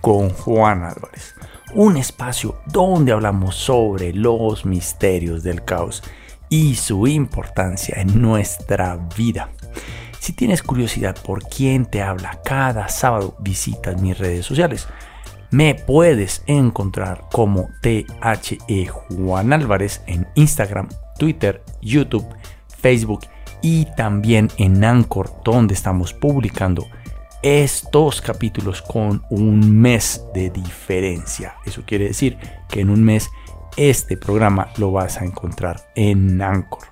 con Juan Álvarez, un espacio donde hablamos sobre los misterios del caos y su importancia en nuestra vida. Si tienes curiosidad por quién te habla cada sábado, visita mis redes sociales. Me puedes encontrar como THE Juan Álvarez en Instagram, Twitter, YouTube, Facebook y también en Anchor, donde estamos publicando estos capítulos con un mes de diferencia. Eso quiere decir que en un mes este programa lo vas a encontrar en Anchor.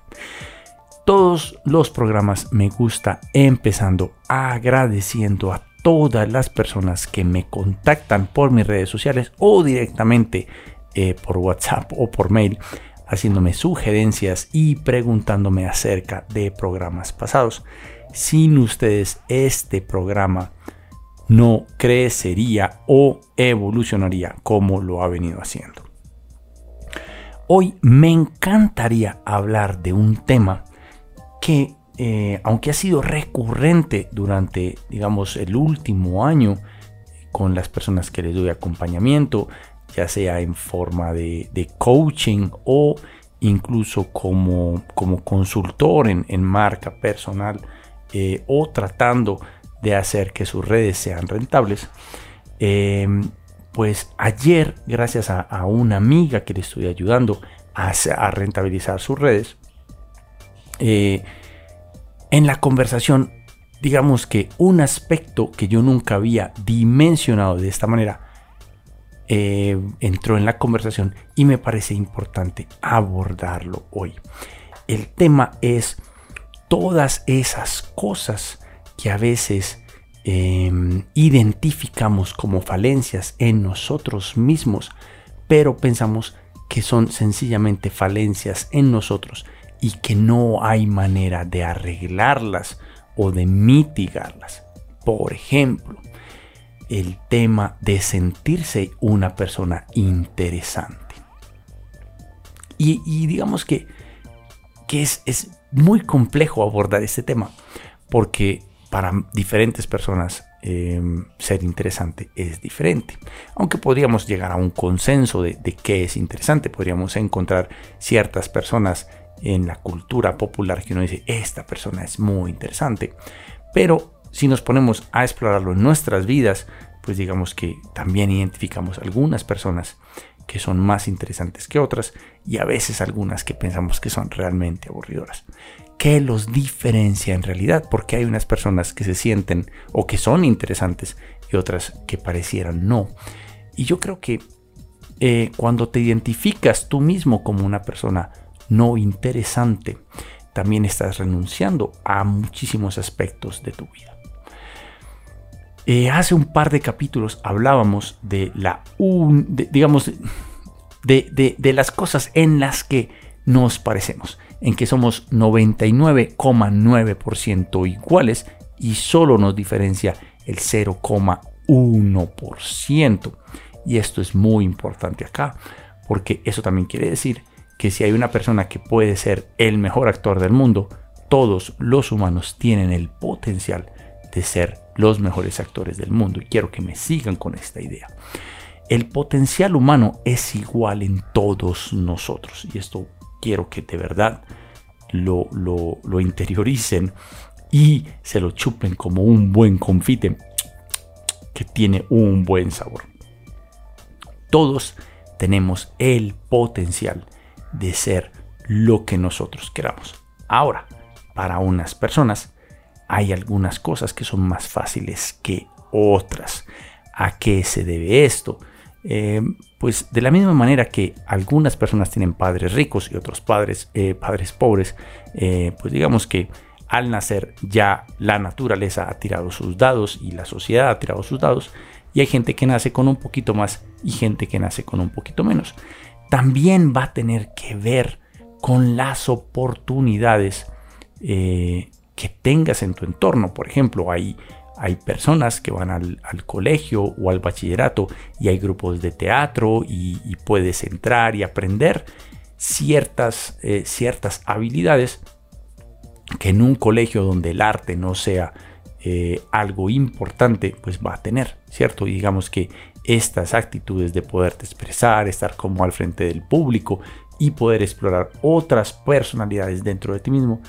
Todos los programas me gusta empezando agradeciendo a todas las personas que me contactan por mis redes sociales o directamente eh, por WhatsApp o por mail haciéndome sugerencias y preguntándome acerca de programas pasados. Sin ustedes este programa no crecería o evolucionaría como lo ha venido haciendo. Hoy me encantaría hablar de un tema que, eh, aunque ha sido recurrente durante, digamos, el último año con las personas que les doy acompañamiento, ya sea en forma de, coaching o incluso como, como consultor en, en marca personal, eh, o tratando de hacer que sus redes sean rentables. Em, pues ayer, gracias a, una amiga que le estoy ayudando a, rentabilizar sus redes, eh, en la conversación, digamos que un aspecto que yo nunca había dimensionado de esta manera, eh, entró en la conversación y me parece importante abordarlo hoy. El tema es todas esas cosas que a veces em, identificamos como falencias en nosotros mismos, pero pensamos que son sencillamente falencias en nosotros y que no hay manera de arreglarlas o de mitigarlas. Por ejemplo, el tema de sentirse una persona interesante. Y, digamos que, que es, es muy complejo abordar este tema porque para diferentes personas em, ser interesante es diferente. Aunque podríamos llegar a un consenso de, de, qué es interesante, podríamos encontrar ciertas personas en la cultura popular que uno dice, esta persona es muy interesante. Pero si nos ponemos a explorarlo en nuestras vidas, pues digamos que también identificamos algunas personas que son más interesantes que otras y a veces algunas que pensamos que son realmente aburridoras. ¿Qué los diferencia en realidad? Porque hay unas personas que se sienten o que son interesantes y otras que parecieran no. Y yo creo que eh, cuando te identificas tú mismo como una persona no interesante, también estás renunciando a muchísimos aspectos de tu vida. Eh, hace un par de capítulos hablábamos de la, digamos, de, de las cosas en las que nos parecemos, en que somos 99,9% iguales y solo nos diferencia el 0,1%. Y esto es muy importante acá, porque eso también quiere decir que si hay una persona que puede ser el mejor actor del mundo, todos los humanos tienen el potencial de ser los mejores actores del mundo. Y quiero que me sigan con esta idea. El potencial humano es igual en todos nosotros. Y esto quiero que de verdad lo, lo, interioricen y se lo chupen como un buen confite que tiene un buen sabor. Todos tenemos el potencial de ser lo que nosotros queramos. Ahora, para unas personas hay algunas cosas que son más fáciles que otras. ¿A qué se debe esto? Eh, pues de la misma manera que algunas personas tienen padres ricos y otros padres, eh, padres pobres, eh, pues digamos que al nacer ya la naturaleza ha tirado sus dados y la sociedad ha tirado sus dados, y hay gente que nace con un poquito más y gente que nace con un poquito menos. También va a tener que ver con las oportunidades que tengas en tu entorno. Por ejemplo, hay, hay personas que van al, colegio o al bachillerato y hay grupos de teatro y, puedes entrar y aprender ciertas, eh, ciertas habilidades que en un colegio donde el arte no sea eh, algo importante, pues va a tener, ¿cierto? Y digamos que estas actitudes de poderte expresar, estar como al frente del público y poder explorar otras personalidades dentro de ti mismo,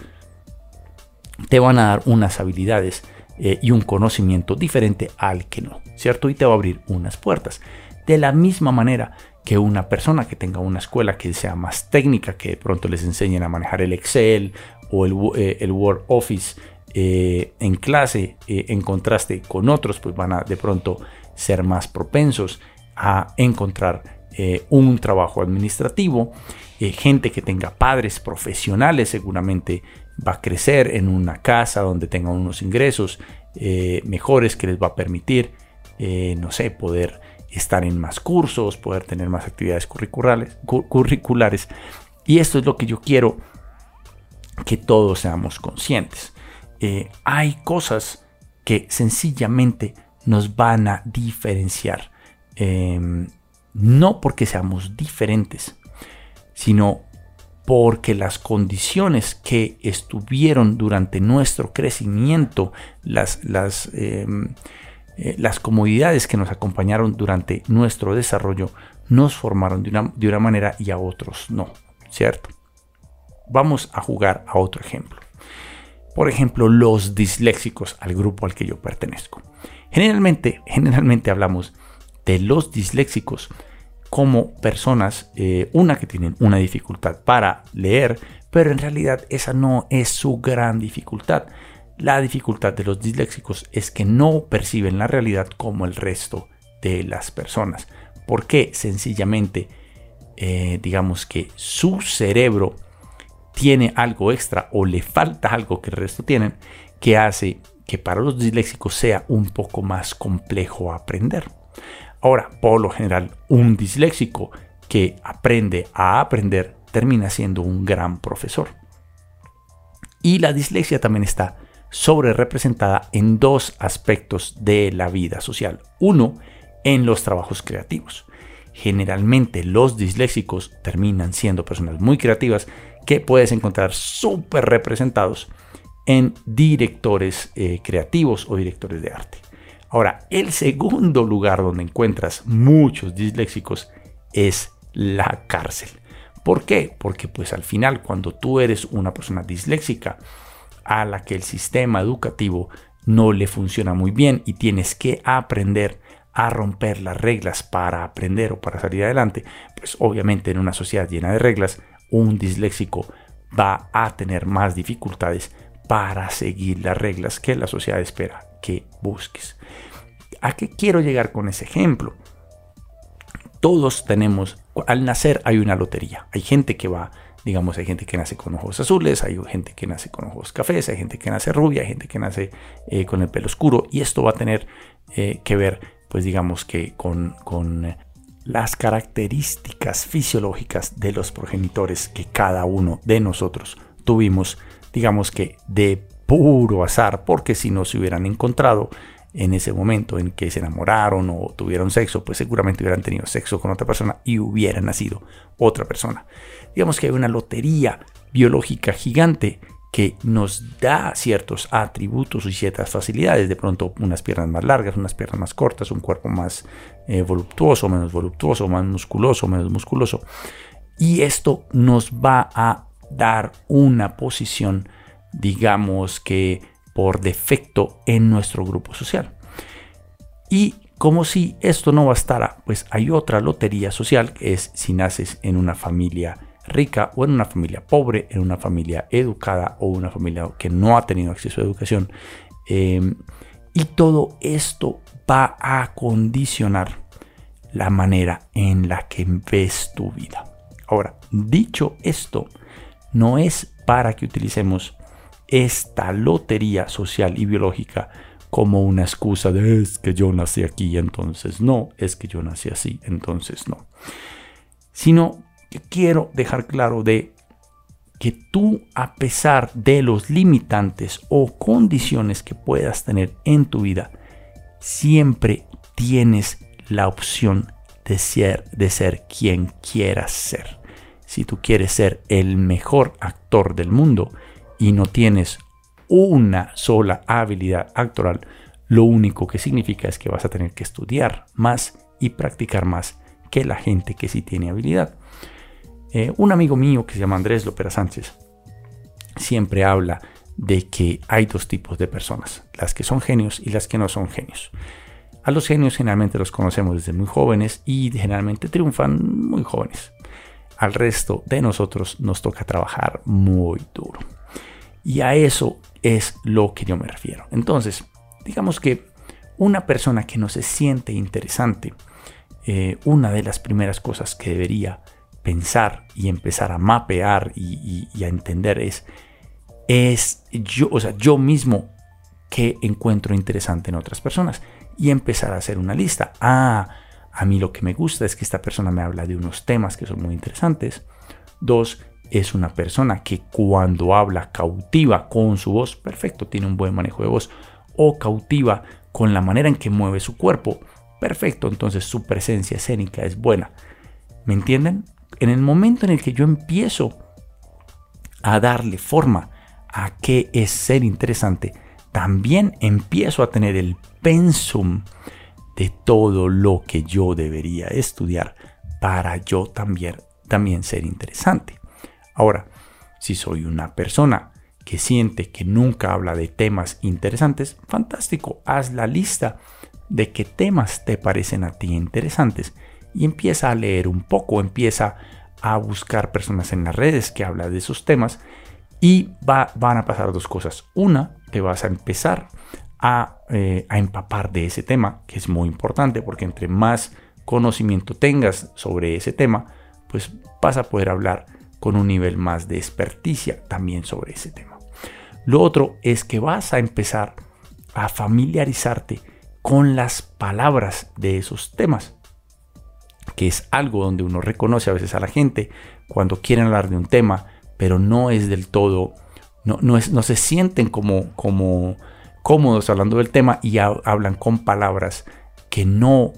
te van a dar unas habilidades eh, y un conocimiento diferente al que no, ¿cierto? Y te va a abrir unas puertas. De la misma manera que una persona que tenga una escuela que sea más técnica, que de pronto les enseñen a manejar el Excel o el, eh, Word Office eh, en clase, en contraste con otros, pues van a de pronto ser más propensos a encontrar un trabajo administrativo. Gente que tenga padres profesionales seguramente va a crecer en una casa donde tenga unos ingresos eh, mejores que les va a permitir, eh, no sé, poder estar en más cursos, poder tener más actividades curriculares. Y esto es lo que yo quiero que todos seamos conscientes. Eh, hay cosas que sencillamente nos van a diferenciar. Em, no porque seamos diferentes, sino porque las condiciones que estuvieron durante nuestro crecimiento, las, las, em, eh, las comodidades que nos acompañaron durante nuestro desarrollo, nos formaron de una, de una manera y a otros no, ¿cierto? Vamos a jugar a otro ejemplo. Por ejemplo, los disléxicos, al grupo al que yo pertenezco. Generalmente, generalmente hablamos de los disléxicos como personas, eh, una que tienen una dificultad para leer, pero en realidad esa no es su gran dificultad. La dificultad de los disléxicos es que no perciben la realidad como el resto de las personas. Porque sencillamente, eh, digamos que su cerebro tiene algo extra o le falta algo que el resto tienen que hace que para los disléxicos sea un poco más complejo aprender. Ahora, por lo general, un disléxico que aprende a aprender termina siendo un gran profesor. Y la dislexia también está sobre representada en dos aspectos de la vida social. Uno, en los trabajos creativos. Generalmente los disléxicos terminan siendo personas muy creativas que puedes encontrar súper representados en directores eh, creativos o directores de arte. Ahora, el segundo lugar donde encuentras muchos disléxicos es la cárcel. ¿Por qué? Porque pues al final cuando tú eres una persona disléxica a la que el sistema educativo no le funciona muy bien y tienes que aprender a romper las reglas para aprender o para salir adelante, pues obviamente en una sociedad llena de reglas, un disléxico va a tener más dificultades para seguir las reglas que la sociedad espera que busques. ¿A qué quiero llegar con ese ejemplo? Todos tenemos, al nacer hay una lotería. Hay gente que va, digamos, hay gente que nace con ojos azules, hay gente que nace con ojos cafés, hay gente que nace rubia, hay gente que nace eh, con el pelo oscuro. Y esto va a tener eh, que ver, pues digamos que con, con las características fisiológicas de los progenitores que cada uno de nosotros tuvimos, digamos que de puro azar, porque si no se hubieran encontrado en ese momento en que se enamoraron o tuvieron sexo, pues seguramente hubieran tenido sexo con otra persona y hubieran nacido otra persona. Digamos que hay una lotería biológica gigante que nos da ciertos atributos y ciertas facilidades, de pronto unas piernas más largas, unas piernas más cortas, un cuerpo más eh, voluptuoso, menos voluptuoso, más musculoso, menos musculoso. Y esto nos va a dar una posición digamos que por defecto en nuestro grupo social. Y como si esto no bastara, pues hay otra lotería social que es si naces en una familia rica o en una familia pobre, en una familia educada o una familia que no ha tenido acceso a educación. Em, y todo esto va a condicionar la manera en la que ves tu vida. Ahora, dicho esto, no es para que utilicemos esta lotería social y biológica como una excusa de es que yo nací aquí, entonces no, es que yo nací así, entonces no. Sino que quiero dejar claro de que tú, a pesar de los limitantes o condiciones que puedas tener en tu vida, siempre tienes la opción de ser, de ser quien quieras ser. Si tú quieres ser el mejor actor del mundo y no tienes una sola habilidad actoral, lo único que significa es que vas a tener que estudiar más y practicar más que la gente que sí tiene habilidad. Eh, un amigo mío que se llama Andrés Lopera Sánchez siempre habla de que hay dos tipos de personas, las que son genios y las que no son genios. A los genios generalmente los conocemos desde muy jóvenes y generalmente triunfan muy jóvenes. Al resto de nosotros nos toca trabajar muy duro. Y a eso es lo que yo me refiero. Entonces, digamos que una persona que no se siente interesante, eh, una de las primeras cosas que debería pensar y empezar a mapear y, a entender es, es yo, o sea, yo mismo que encuentro interesante en otras personas y empezar a hacer una lista. Ah, a mí lo que me gusta es que esta persona me habla de unos temas que son muy interesantes. Dos, es una persona que cuando habla cautiva con su voz, perfecto, tiene un buen manejo de voz, o cautiva con la manera en que mueve su cuerpo, perfecto, entonces su presencia escénica es buena. ¿Me entienden? en el momento en el que yo empiezo a darle forma a qué es ser interesante, también empiezo a tener el pensum de todo lo que yo debería estudiar para yo también, también ser interesante. Ahora, si soy una persona que siente que nunca habla de temas interesantes, fantástico, haz la lista de qué temas te parecen a ti interesantes y empieza a leer un poco, empieza a buscar personas en las redes que hablan de esos temas y va, van a pasar dos cosas. Una, te vas a empezar a, eh, a empapar de ese tema, que es muy importante porque entre más conocimiento tengas sobre ese tema, pues vas a poder hablar con un nivel más de experticia también sobre ese tema. Lo otro es que vas a empezar a familiarizarte con las palabras de esos temas que es algo donde uno reconoce a veces a la gente cuando quieren hablar de un tema, pero no es del todo, no, no, es, no se sienten como, como cómodos hablando del tema y hablan con palabras que no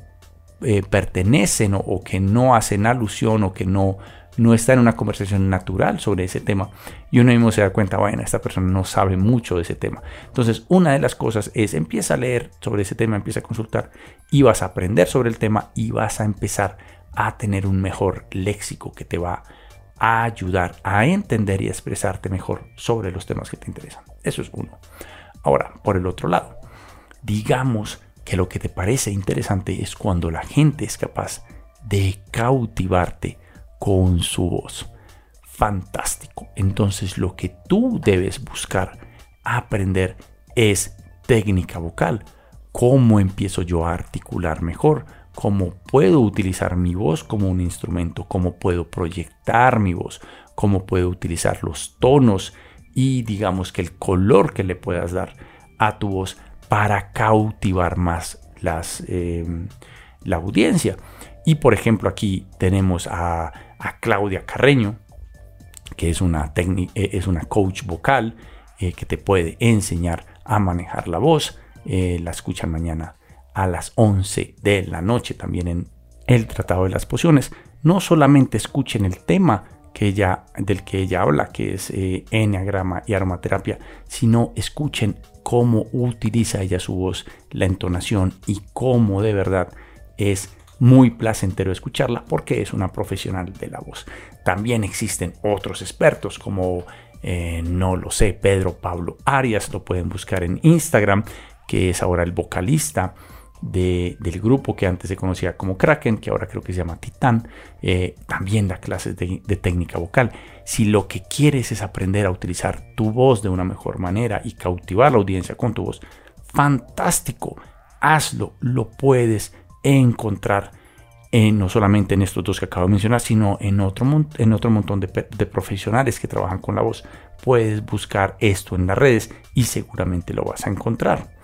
eh, pertenecen o, que no hacen alusión o que no, no está en una conversación natural sobre ese tema y uno mismo se da cuenta, bueno, esta persona no sabe mucho de ese tema. Entonces, una de las cosas es empieza a leer sobre ese tema, empieza a consultar y vas a aprender sobre el tema y vas a empezar a tener un mejor léxico que te va a ayudar a entender y a expresarte mejor sobre los temas que te interesan. Eso es uno. Ahora, por el otro lado, digamos que lo que te parece interesante es cuando la gente es capaz de cautivarte con su voz. Fantástico. Entonces lo que tú debes buscar aprender es técnica vocal. ¿Cómo empiezo yo a articular mejor? ¿Cómo puedo utilizar mi voz como un instrumento? ¿Cómo puedo proyectar mi voz? ¿Cómo puedo utilizar los tonos y digamos que el color que le puedas dar a tu voz para cautivar más las, eh, la audiencia? Y por ejemplo aquí tenemos a a Claudia Carreño, que es una, eh, es una coach vocal eh, que te puede enseñar a manejar la voz. Eh, la escuchan mañana a las 11 de la noche también en el Tratado de las Pociones. No solamente escuchen el tema que ella, del que ella habla, que es enneagrama y aromaterapia, sino escuchen cómo utiliza ella su voz, la entonación y cómo de verdad es muy placentero escucharla porque es una profesional de la voz. También existen otros expertos como, eh, no lo sé, Pedro Pablo Arias, lo pueden buscar en Instagram, que es ahora el vocalista del grupo que antes se conocía como Kraken, que ahora creo que se llama Titán, eh, también da clases de, técnica vocal. Si lo que quieres es aprender a utilizar tu voz de una mejor manera y cautivar la audiencia con tu voz, fantástico, hazlo, lo puedes encontrar no solamente en estos dos que acabo de mencionar, sino en otro, en otro montón de, profesionales que trabajan con la voz. Puedes buscar esto en las redes y seguramente lo vas a encontrar.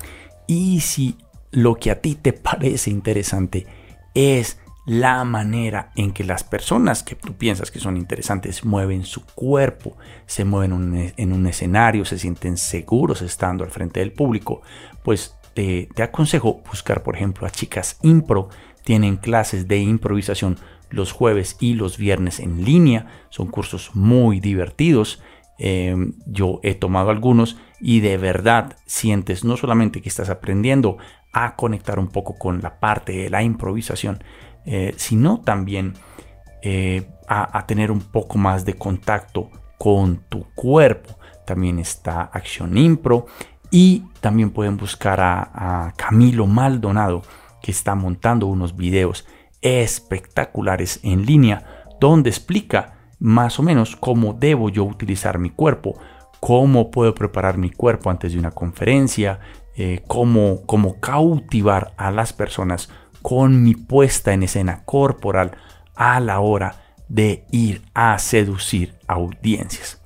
Y si lo que a ti te parece interesante es la manera en que las personas que tú piensas que son interesantes mueven su cuerpo, se mueven en un escenario, se sienten seguros estando al frente del público, pues te, aconsejo buscar, por ejemplo, a chicas impro. Tienen clases de improvisación los jueves y los viernes en línea. Son cursos muy divertidos. Em, yo he tomado algunos y de verdad sientes no solamente que estás aprendiendo a conectar un poco con la parte de la improvisación, eh, sino también eh, a, tener un poco más de contacto con tu cuerpo. También está Acción Impro y también pueden buscar a, Camilo Maldonado que está montando unos videos espectaculares en línea donde explica más o menos cómo debo yo utilizar mi cuerpo, cómo puedo preparar mi cuerpo antes de una conferencia, eh, cómo, cómo cautivar a las personas con mi puesta en escena corporal a la hora de ir a seducir audiencias.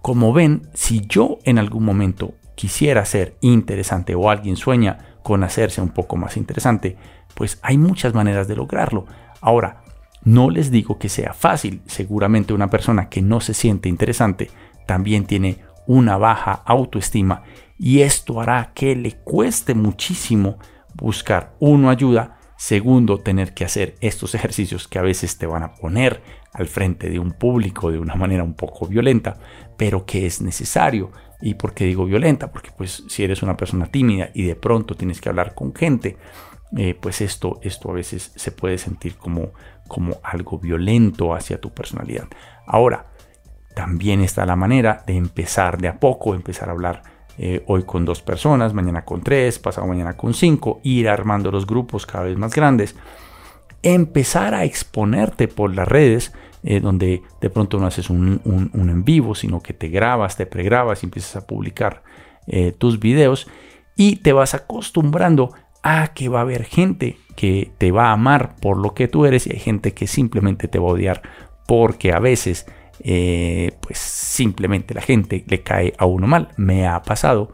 Como ven, si yo en algún momento quisiera ser interesante o alguien sueña con hacerse un poco más interesante, pues hay muchas maneras de lograrlo. Ahora, no les digo que sea fácil, seguramente una persona que no se siente interesante también tiene una baja autoestima y esto hará que le cueste muchísimo buscar uno ayuda Segundo, tener que hacer estos ejercicios que a veces te van a poner al frente de un público de una manera un poco violenta, pero que es necesario. ¿Y por qué digo violenta? Porque pues si eres una persona tímida y de pronto tienes que hablar con gente, eh, pues esto, esto a veces se puede sentir como, como algo violento hacia tu personalidad. Ahora, también está la manera de empezar de a poco, empezar a hablar eh, hoy con dos personas, mañana con tres, pasado mañana con cinco, ir armando los grupos cada vez más grandes, empezar a exponerte por las redes, eh, donde de pronto no haces un, en vivo, sino que te grabas, te pregrabas y empiezas a publicar eh, tus videos y te vas acostumbrando a que va a haber gente que te va a amar por lo que tú eres y hay gente que simplemente te va a odiar porque a veces eh, pues simplemente la gente le cae a uno mal. Me ha pasado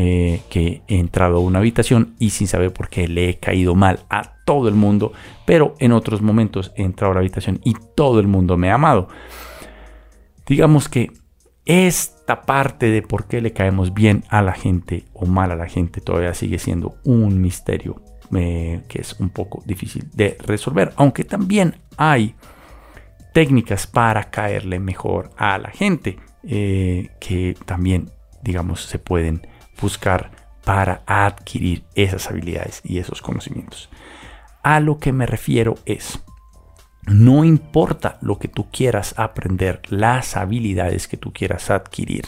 eh, que he entrado a una habitación y sin saber por qué le he caído mal a todo el mundo, pero en otros momentos he entrado a la habitación y todo el mundo me ha amado. Digamos que esta parte de por qué le caemos bien a la gente o mal a la gente todavía sigue siendo un misterio eh, que es un poco difícil de resolver, aunque también hay técnicas para caerle mejor a la gente eh, que también digamos se pueden buscar para adquirir esas habilidades y esos conocimientos. A lo que me refiero es, no importa lo que tú quieras aprender, las habilidades que tú quieras adquirir,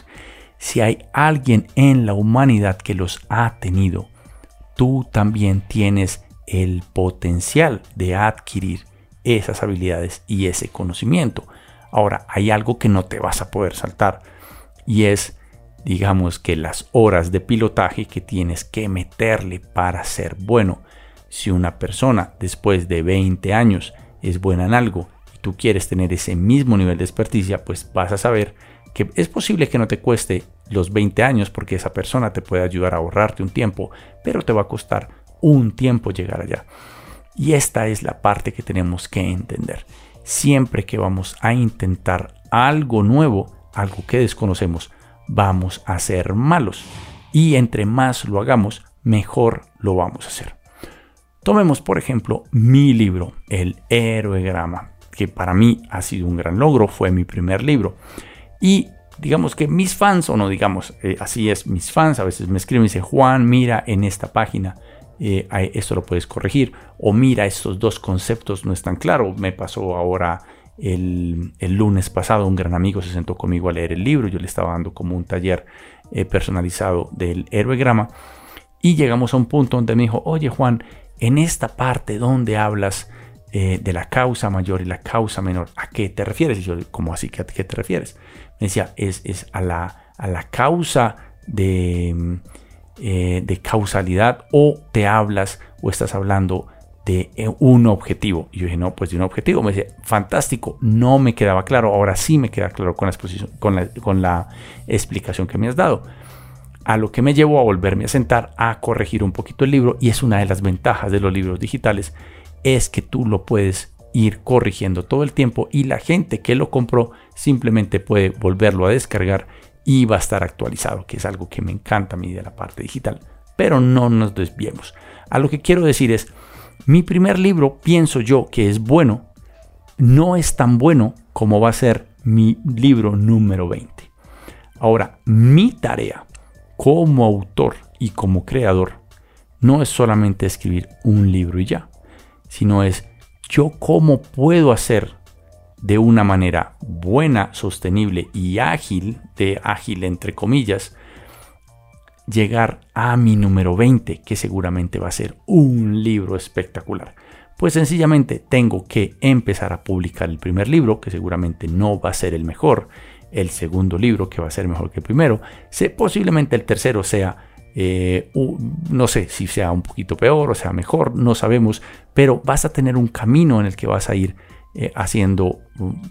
si hay alguien en la humanidad que los ha tenido, tú también tienes el potencial de adquirir esas habilidades y ese conocimiento. Ahora, hay algo que no te vas a poder saltar y es, digamos que las horas de pilotaje que tienes que meterle para ser bueno. Si una persona después de 20 años es buena en algo y tú quieres tener ese mismo nivel de experticia, pues vas a saber que es posible que no te cueste los 20 años porque esa persona te puede ayudar a ahorrarte un tiempo, pero te va a costar un tiempo llegar allá. Y esta es la parte que tenemos que entender. Siempre que vamos a intentar algo nuevo, algo que desconocemos, vamos a ser malos. Y entre más lo hagamos, mejor lo vamos a hacer. Tomemos por ejemplo mi libro, El Héroegrama, que para mí ha sido un gran logro, fue mi primer libro. Y digamos que mis fans, o no digamos, eh, así es, mis fans a veces me escriben y dicen, Juan, mira en esta página eh, esto lo puedes corregir. O mira, estos dos conceptos no están claros. Me pasó ahora el, lunes pasado, un gran amigo se sentó conmigo a leer el libro. Yo le estaba dando como un taller eh, personalizado del héroegrama. Y llegamos a un punto donde me dijo, oye Juan, en esta parte donde hablas eh, de la causa mayor y la causa menor, ¿a qué te refieres? Y yo, ¿cómo así? ¿A qué te refieres? Me decía, es, es a, la, a la causa de eh, de causalidad o te hablas o estás hablando de eh, un objetivo. Y yo dije, no, pues de un objetivo. Me decía, fantástico, no me quedaba claro. Ahora sí me queda claro con la, con la, con la explicación que me has dado. A lo que me llevó a volverme a sentar a corregir un poquito el libro y es una de las ventajas de los libros digitales, es que tú lo puedes ir corrigiendo todo el tiempo y la gente que lo compró simplemente puede volverlo a descargar y va a estar actualizado, que es algo que me encanta a mí de la parte digital. Pero no nos desviemos. A lo que quiero decir es, mi primer libro pienso yo que es bueno, no es tan bueno como va a ser mi libro número 20. Ahora, mi tarea como autor y como creador no es solamente escribir un libro y ya, sino es yo cómo puedo hacer de una manera buena, sostenible y ágil, de ágil entre comillas, llegar a mi número 20, que seguramente va a ser un libro espectacular. Pues sencillamente tengo que empezar a publicar el primer libro, que seguramente no va a ser el mejor, el segundo libro, que va a ser mejor que el primero, posiblemente el tercero sea, eh, no sé si sea un poquito peor o sea mejor, no sabemos, pero vas a tener un camino en el que vas a ir eh, haciendo,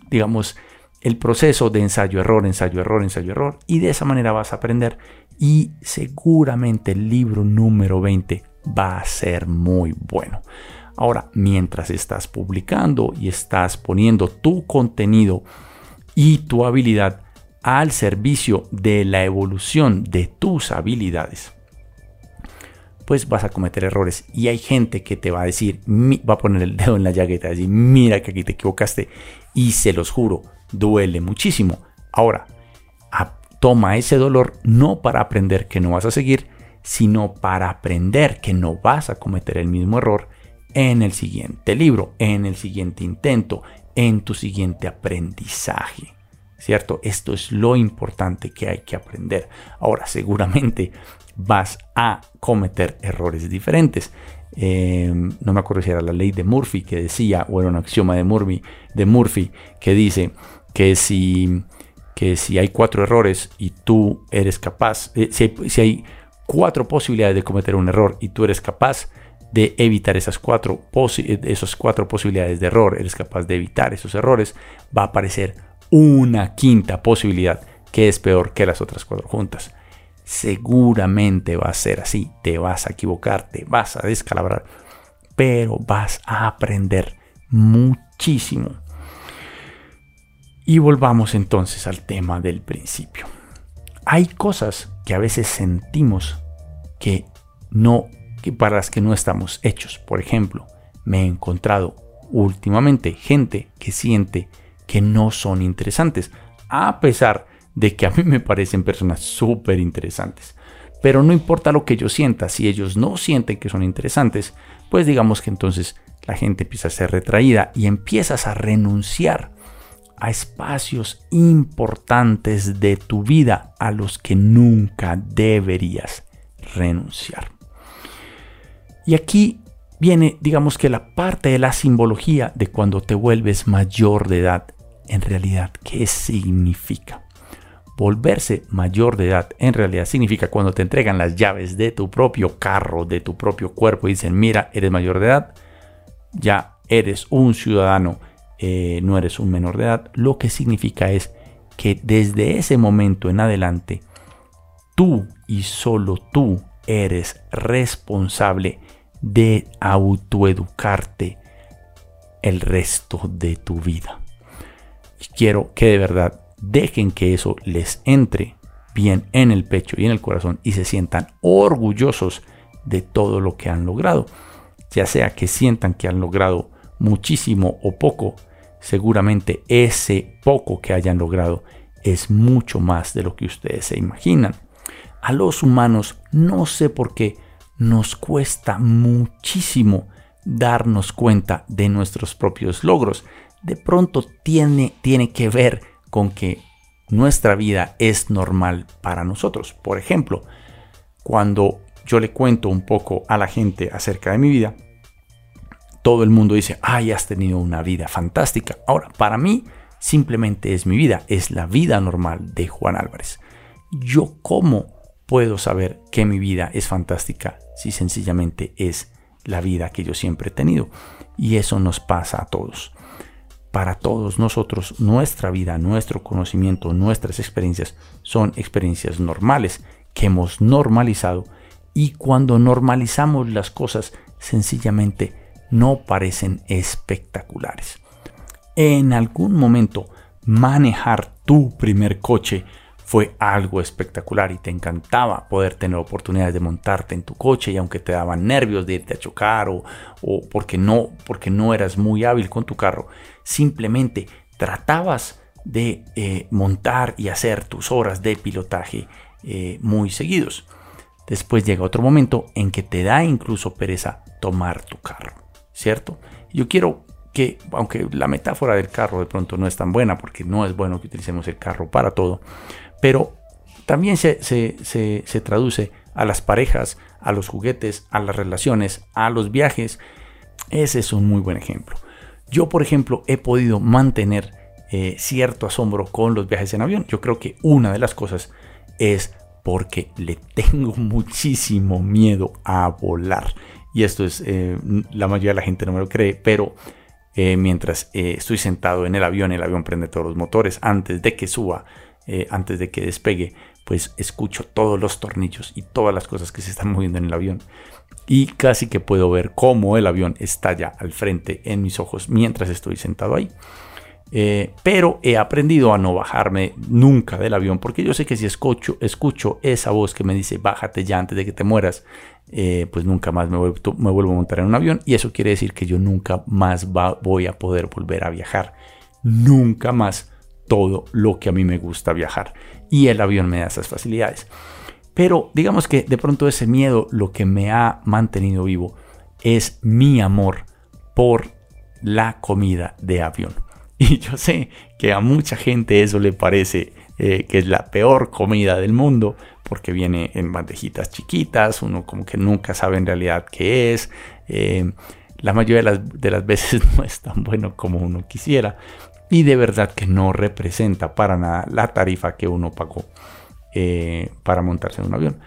digamos, el proceso de ensayo-error, ensayo-error, ensayo-error, y de esa manera vas a aprender y seguramente el libro número 20 va a ser muy bueno. Ahora, mientras estás publicando y estás poniendo tu contenido y tu habilidad al servicio de la evolución de tus habilidades, pues vas a cometer errores. Y hay gente que te va a decir, va a poner el dedo en la llaga y decir, mira que aquí te equivocaste. Y se los juro, duele muchísimo. Ahora, toma ese dolor no para aprender que no vas a seguir, sino para aprender que no vas a cometer el mismo error en el siguiente libro, en el siguiente intento, en tu siguiente aprendizaje. ¿Cierto? Esto es lo importante que hay que aprender. Ahora, seguramente vas a cometer errores diferentes. Eh, no me acuerdo si era la ley de Murphy que decía, o era un axioma de Murphy, de Murphy que dice que si que si hay cuatro errores y tú eres capaz, eh, si, hay, cuatro posibilidades de cometer un error y tú eres capaz de evitar esas cuatro, eh, esas cuatro posibilidades de error, eres capaz de evitar esos errores, va a aparecer una quinta posibilidad que es peor que las otras cuatro juntas. Seguramente va a ser así, te vas a equivocar, te vas a descalabrar, pero vas a aprender muchísimo. Y volvamos entonces al tema del principio. Hay cosas que a veces sentimos que no, que para las que no estamos hechos. Por ejemplo, me he encontrado últimamente gente que siente que no son interesantes, a pesar de que a mí me parecen personas súper interesantes. Pero no importa lo que yo sienta, si ellos no sienten que son interesantes, pues digamos que entonces la gente empieza a ser retraída y empiezas a renunciar a espacios importantes de tu vida a los que nunca deberías renunciar. Y aquí viene, digamos que la parte de la simbología de cuando te vuelves mayor de edad. En realidad, ¿qué significa? Volverse mayor de edad en realidad significa cuando te entregan las llaves de tu propio carro, de tu propio cuerpo y dicen, mira, eres mayor de edad, ya eres un ciudadano eh, no eres un menor de edad, lo que significa es que desde ese momento en adelante, tú y solo tú eres responsable de autoeducarte el resto de tu vida. Y quiero que de verdad dejen que eso les entre bien en el pecho y en el corazón y se sientan orgullosos de todo lo que han logrado. Ya sea que sientan que han logrado muchísimo o poco, seguramente ese poco que hayan logrado es mucho más de lo que ustedes se imaginan. A los humanos no sé por qué nos cuesta muchísimo darnos cuenta de nuestros propios logros. De pronto tiene, tiene que ver con que nuestra vida es normal para nosotros. Por ejemplo, cuando yo le cuento un poco a la gente acerca de mi vida, todo el mundo dice, ay, has tenido una vida fantástica. Ahora, para mí, simplemente es mi vida, es la vida normal de Juan Álvarez. Yo cómo puedo saber que mi vida es fantástica si sencillamente es la vida que yo siempre he tenido. Y eso nos pasa a todos. Para todos nosotros, nuestra vida, nuestro conocimiento, nuestras experiencias son experiencias normales que hemos normalizado y cuando normalizamos las cosas sencillamente no parecen espectaculares. En algún momento manejar tu primer coche fue algo espectacular y te encantaba poder tener oportunidades de montarte en tu coche y aunque te daban nervios de irte a chocar o, porque, no, porque no eras muy hábil con tu carro, simplemente tratabas de eh, montar y hacer tus horas de pilotaje eh, muy seguidos. Después llega otro momento en que te da incluso pereza tomar tu carro, ¿cierto? Yo quiero que, aunque la metáfora del carro de pronto no es tan buena, porque no es bueno que utilicemos el carro para todo, pero también se, se, traduce a las parejas, a los juguetes, a las relaciones, a los viajes. Ese es un muy buen ejemplo. Yo, por ejemplo, he podido mantener eh, cierto asombro con los viajes en avión. Yo creo que una de las cosas es porque le tengo muchísimo miedo a volar. Y esto es, eh, la mayoría de la gente no me lo cree, pero eh, mientras estoy sentado en el avión, el avión prende todos los motores antes de que suba antes de que despegue, pues escucho todos los tornillos y todas las cosas que se están moviendo en el avión. Y casi que puedo ver cómo el avión estalla al frente en mis ojos mientras estoy sentado ahí. Eh, pero he aprendido a no bajarme nunca del avión porque yo sé que si escucho, esa voz que me dice bájate ya antes de que te mueras, eh, pues nunca más me vuelvo, a montar en un avión y eso quiere decir que yo nunca más voy a poder volver a viajar. Nunca más todo lo que a mí me gusta viajar. Y el avión me da esas facilidades. Pero digamos que de pronto ese miedo lo que me ha mantenido vivo es mi amor por la comida de avión. Y yo sé que a mucha gente eso le parece eh, que es la peor comida del mundo porque viene en bandejitas chiquitas, uno como que nunca sabe en realidad qué es. Eh, la mayoría de las, de las veces no es tan bueno como uno quisiera, y de verdad que no representa para nada la tarifa que uno pagó eh, para montarse en un avión.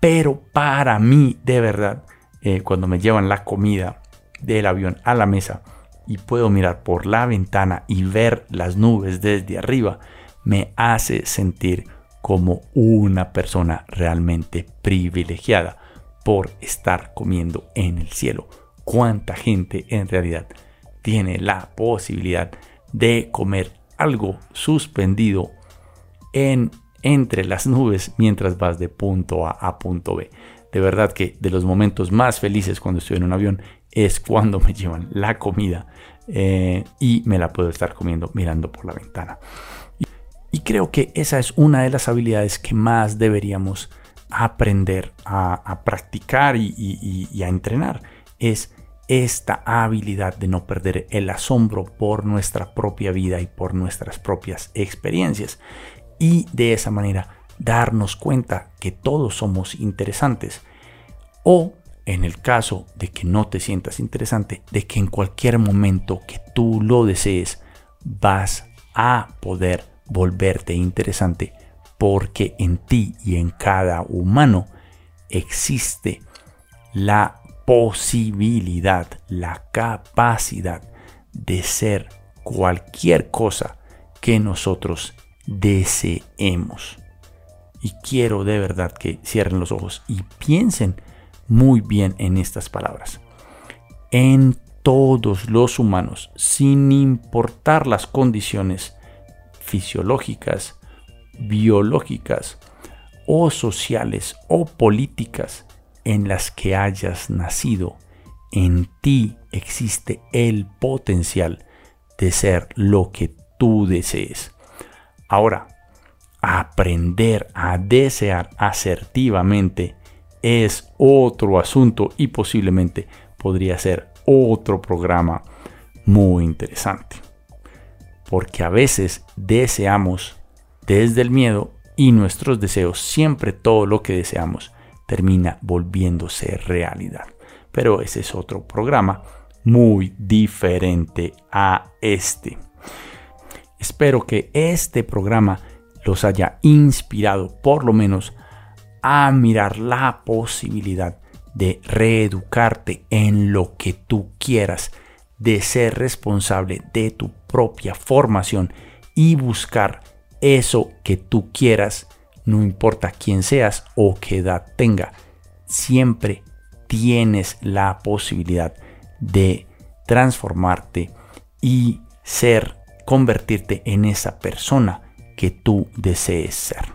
Pero para mí, de verdad, eh, cuando me llevan la comida del avión a la mesa y puedo mirar por la ventana y ver las nubes desde arriba, me hace sentir como una persona realmente privilegiada por estar comiendo en el cielo. ¿Cuánta gente en realidad tiene la posibilidad de comer algo suspendido en, entre las nubes mientras vas de punto A a punto B. De verdad que de los momentos más felices cuando estoy en un avión es cuando me llevan la comida eh, y me la puedo estar comiendo mirando por la ventana. Y, creo que esa es una de las habilidades que más deberíamos aprender a, practicar y a entrenar. Es esta habilidad de no perder el asombro por nuestra propia vida y por nuestras propias experiencias. Y de esa manera darnos cuenta que todos somos interesantes. O en el caso de que no te sientas interesante, de que en cualquier momento que tú lo desees, vas a poder volverte interesante porque en ti y en cada humano existe la posibilidad, la capacidad de ser cualquier cosa que nosotros deseemos. Y quiero de verdad que cierren los ojos y piensen muy bien en estas palabras. En todos los humanos, sin importar las condiciones fisiológicas, biológicas o sociales o políticas en las que hayas nacido, en ti existe el potencial de ser lo que tú desees. Ahora, aprender a desear asertivamente es otro asunto y posiblemente podría ser otro programa muy interesante. Porque a veces deseamos desde el miedo y nuestros deseos, siempre todo lo que deseamos, termina volviéndose realidad. Pero ese es otro programa muy diferente a este. Espero que este programa los haya inspirado por lo menos a mirar la posibilidad de reeducarte en lo que tú quieras, de ser responsable de tu propia formación y buscar eso que tú quieras no importa quién seas o qué edad tenga, siempre tienes la posibilidad de transformarte y ser, convertirte en esa persona que tú desees ser.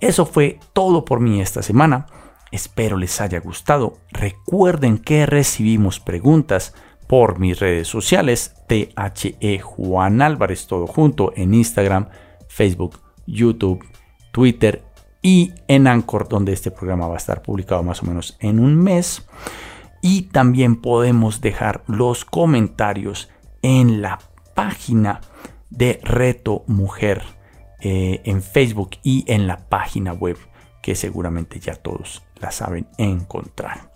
Eso fue todo por mí esta semana. Espero les haya gustado. Recuerden que recibimos preguntas por mis redes sociales, THE Juan Álvarez, todo junto en Instagram, Facebook, YouTube, Twitter y en Anchor, donde este programa va a estar publicado más o menos en un mes. Y también podemos dejar los comentarios en la página de Reto Mujer eh, en Facebook y en la página web que seguramente ya todos la saben encontrar.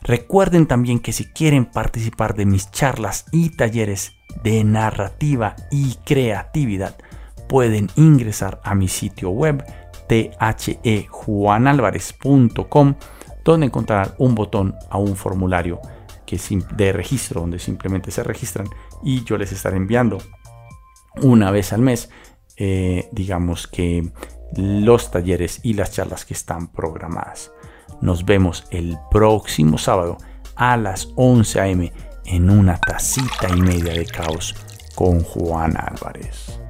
Recuerden también que si quieren participar de mis charlas y talleres de narrativa y creatividad, pueden ingresar a mi sitio web thejuanalvarez.com donde encontrarán un botón a un formulario que de registro donde simplemente se registran y yo les estaré enviando una vez al mes eh, digamos que los talleres y las charlas que están programadas. Nos vemos el próximo sábado a las 11 a.m. en una tacita y media de caos con Juan Álvarez.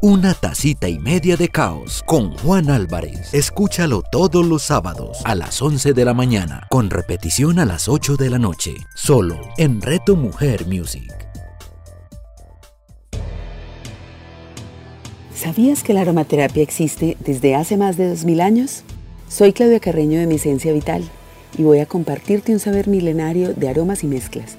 Una tacita y media de caos con Juan Álvarez. Escúchalo todos los sábados a las 11 de la mañana, con repetición a las 8 de la noche, solo en Reto Mujer Music. ¿Sabías que la aromaterapia existe desde hace más de 2000 años? Soy Claudia Carreño de Mi Esencia Vital y voy a compartirte un saber milenario de aromas y mezclas